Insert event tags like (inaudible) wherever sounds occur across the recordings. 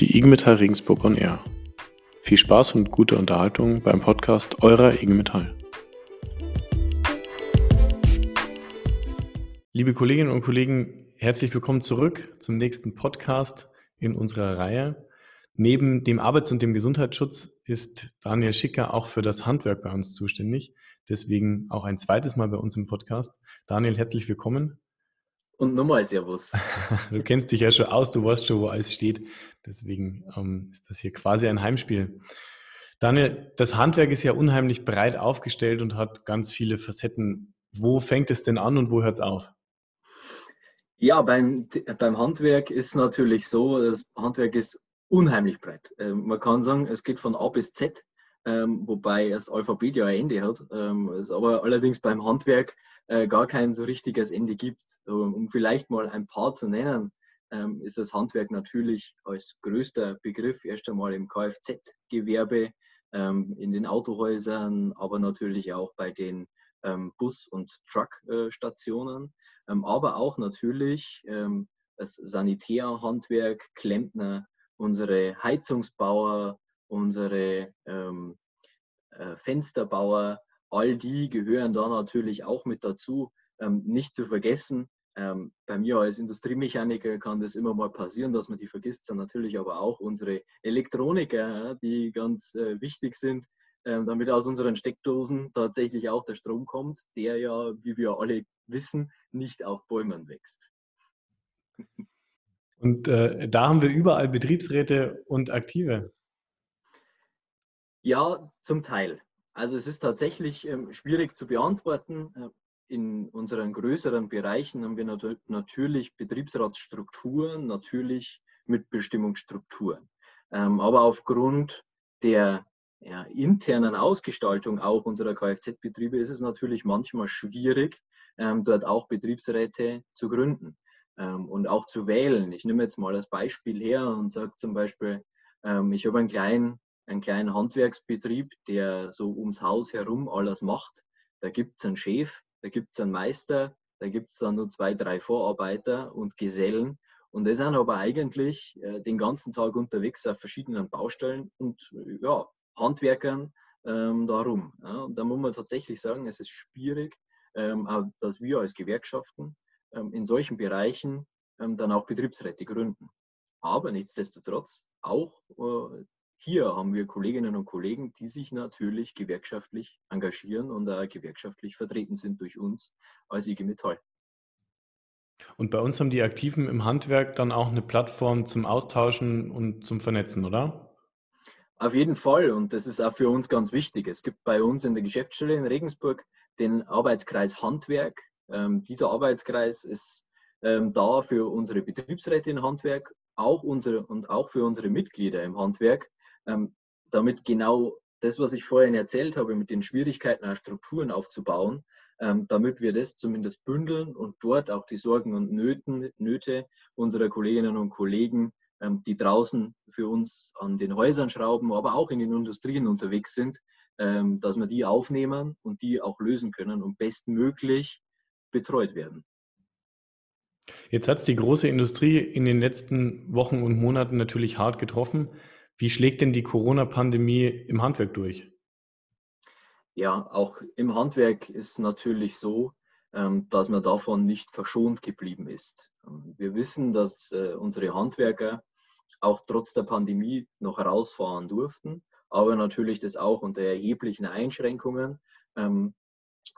die IG Metall Regensburg on Air. Viel Spaß und gute Unterhaltung beim Podcast eurer IG Metall. Liebe Kolleginnen und Kollegen, herzlich willkommen zurück zum nächsten Podcast in unserer Reihe. Neben dem Arbeits- und dem Gesundheitsschutz ist Daniel Schicker auch für das Handwerk bei uns zuständig. Deswegen auch ein zweites Mal bei uns im Podcast. Daniel, herzlich willkommen. Und nochmal Servus. (laughs) du kennst dich ja schon aus, du weißt schon, wo alles steht. Deswegen ähm, ist das hier quasi ein Heimspiel. Daniel, das Handwerk ist ja unheimlich breit aufgestellt und hat ganz viele Facetten. Wo fängt es denn an und wo hört es auf? Ja, beim, beim Handwerk ist natürlich so, das Handwerk ist unheimlich breit. Ähm, man kann sagen, es geht von A bis Z, ähm, wobei das Alphabet ja ein Ende hat. Ähm, es aber allerdings beim Handwerk äh, gar kein so richtiges Ende gibt. Um vielleicht mal ein paar zu nennen, ähm, ist das Handwerk natürlich als größter Begriff erst einmal im Kfz-Gewerbe, ähm, in den Autohäusern, aber natürlich auch bei den ähm, Bus- und Truckstationen, ähm, aber auch natürlich ähm, das Sanitärhandwerk, Klempner, unsere Heizungsbauer, unsere ähm, äh, Fensterbauer, all die gehören da natürlich auch mit dazu. Ähm, nicht zu vergessen, ähm, bei mir als Industriemechaniker kann das immer mal passieren, dass man die vergisst, dann natürlich aber auch unsere Elektroniker, die ganz äh, wichtig sind, ähm, damit aus unseren Steckdosen tatsächlich auch der Strom kommt, der ja, wie wir alle wissen, nicht auf Bäumen wächst. (laughs) Und äh, da haben wir überall Betriebsräte und Aktive. Ja, zum Teil. Also es ist tatsächlich ähm, schwierig zu beantworten. Äh, in unseren größeren Bereichen haben wir nat natürlich Betriebsratsstrukturen, natürlich Mitbestimmungsstrukturen. Ähm, aber aufgrund der ja, internen Ausgestaltung auch unserer Kfz-Betriebe ist es natürlich manchmal schwierig, ähm, dort auch Betriebsräte zu gründen und auch zu wählen. Ich nehme jetzt mal das Beispiel her und sage zum Beispiel, ich habe einen kleinen einen kleinen Handwerksbetrieb, der so ums Haus herum alles macht. Da gibt es einen Chef, da gibt es einen Meister, da gibt es dann nur zwei, drei Vorarbeiter und Gesellen. Und die sind aber eigentlich äh, den ganzen Tag unterwegs auf verschiedenen Baustellen und ja, Handwerkern ähm, darum. Ja. Und da muss man tatsächlich sagen, es ist schwierig, ähm, dass wir als Gewerkschaften ähm, in solchen Bereichen ähm, dann auch Betriebsräte gründen. Aber nichtsdestotrotz auch äh, hier haben wir Kolleginnen und Kollegen, die sich natürlich gewerkschaftlich engagieren und äh, gewerkschaftlich vertreten sind durch uns als IG Metall. Und bei uns haben die Aktiven im Handwerk dann auch eine Plattform zum Austauschen und zum Vernetzen, oder? Auf jeden Fall. Und das ist auch für uns ganz wichtig. Es gibt bei uns in der Geschäftsstelle in Regensburg den Arbeitskreis Handwerk. Ähm, dieser Arbeitskreis ist ähm, da für unsere Betriebsräte im Handwerk auch unsere, und auch für unsere Mitglieder im Handwerk, ähm, damit genau das, was ich vorhin erzählt habe, mit den Schwierigkeiten, Strukturen aufzubauen, ähm, damit wir das zumindest bündeln und dort auch die Sorgen und Nöten, Nöte unserer Kolleginnen und Kollegen, ähm, die draußen für uns an den Häusern schrauben, aber auch in den Industrien unterwegs sind, ähm, dass wir die aufnehmen und die auch lösen können und bestmöglich betreut werden. Jetzt hat es die große Industrie in den letzten Wochen und Monaten natürlich hart getroffen. Wie schlägt denn die Corona-Pandemie im Handwerk durch? Ja, auch im Handwerk ist natürlich so, ähm, dass man davon nicht verschont geblieben ist. Ähm, wir wissen, dass äh, unsere Handwerker auch trotz der Pandemie noch herausfahren durften, aber natürlich das auch unter erheblichen Einschränkungen ähm,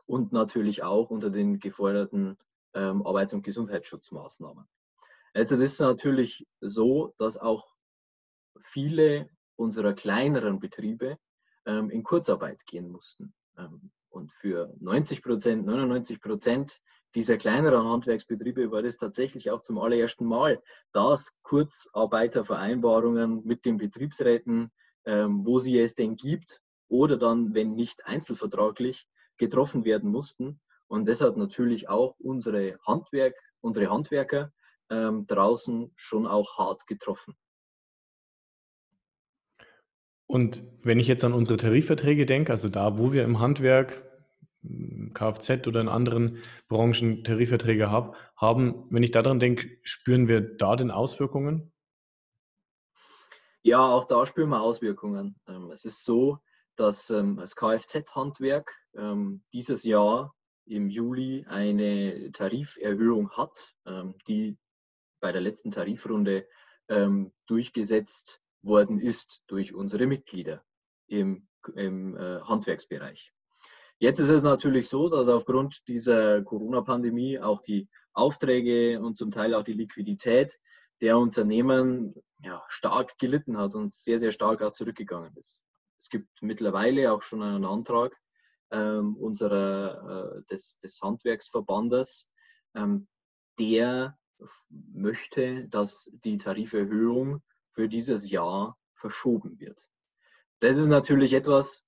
und natürlich auch unter den geforderten Arbeits- und Gesundheitsschutzmaßnahmen. Also das ist natürlich so, dass auch viele unserer kleineren Betriebe ähm, in Kurzarbeit gehen mussten. Ähm, und für 90 Prozent, 99 Prozent dieser kleineren Handwerksbetriebe war das tatsächlich auch zum allerersten Mal, dass Kurzarbeitervereinbarungen mit den Betriebsräten, ähm, wo sie es denn gibt, oder dann, wenn nicht einzelvertraglich, getroffen werden mussten. Und das hat natürlich auch unsere, Handwerk, unsere Handwerker ähm, draußen schon auch hart getroffen. Und wenn ich jetzt an unsere Tarifverträge denke, also da, wo wir im Handwerk, Kfz oder in anderen Branchen Tarifverträge hab, haben, wenn ich daran denke, spüren wir da denn Auswirkungen? Ja, auch da spüren wir Auswirkungen. Ähm, es ist so, dass ähm, das Kfz-Handwerk ähm, dieses Jahr im Juli eine Tariferhöhung hat, die bei der letzten Tarifrunde durchgesetzt worden ist durch unsere Mitglieder im, im äh, Handwerksbereich. Jetzt ist es natürlich so, dass aufgrund dieser Corona-Pandemie auch die Aufträge und zum Teil auch die Liquidität der Unternehmen ja, stark gelitten hat und sehr, sehr stark auch zurückgegangen ist. Es gibt mittlerweile auch schon einen Antrag ähm, unserer, äh, des, des Handwerksverbandes, ähm, der möchte, dass die Tariferhöhung für dieses Jahr verschoben wird. Das ist natürlich etwas,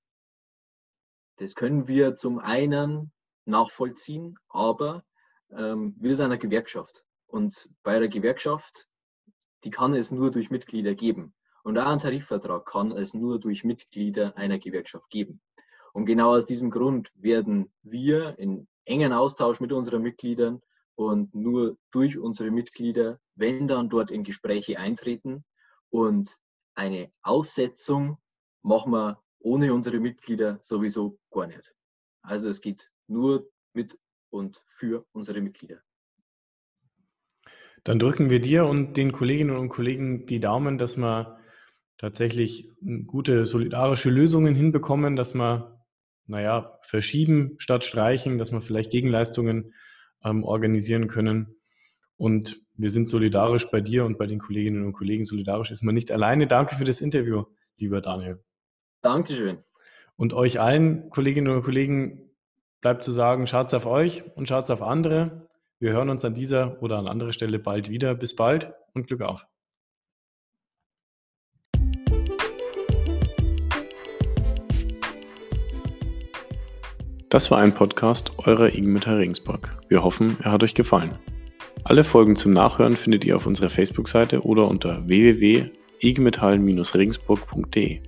das können wir zum einen nachvollziehen, aber ähm, wir sind eine Gewerkschaft. Und bei der Gewerkschaft die kann es nur durch Mitglieder geben. Und auch ein Tarifvertrag kann es nur durch Mitglieder einer Gewerkschaft geben. Und genau aus diesem Grund werden wir in engen Austausch mit unseren Mitgliedern und nur durch unsere Mitglieder, wenn dann dort in Gespräche eintreten und eine Aussetzung machen wir ohne unsere Mitglieder sowieso gar nicht. Also es geht nur mit und für unsere Mitglieder. Dann drücken wir dir und den Kolleginnen und Kollegen die Daumen, dass wir tatsächlich gute solidarische Lösungen hinbekommen, dass wir, naja, verschieben statt streichen, dass wir vielleicht Gegenleistungen ähm, organisieren können. Und wir sind solidarisch bei dir und bei den Kolleginnen und Kollegen. Solidarisch ist man nicht alleine. Danke für das Interview, lieber Daniel. Dankeschön. Und euch allen Kolleginnen und Kollegen bleibt zu sagen, schaut's auf euch und schaut's auf andere. Wir hören uns an dieser oder an anderer Stelle bald wieder. Bis bald und Glück auf. Das war ein Podcast eurer Metall Regensburg. Wir hoffen, er hat euch gefallen. Alle Folgen zum Nachhören findet ihr auf unserer Facebook-Seite oder unter www.igmetall-regensburg.de.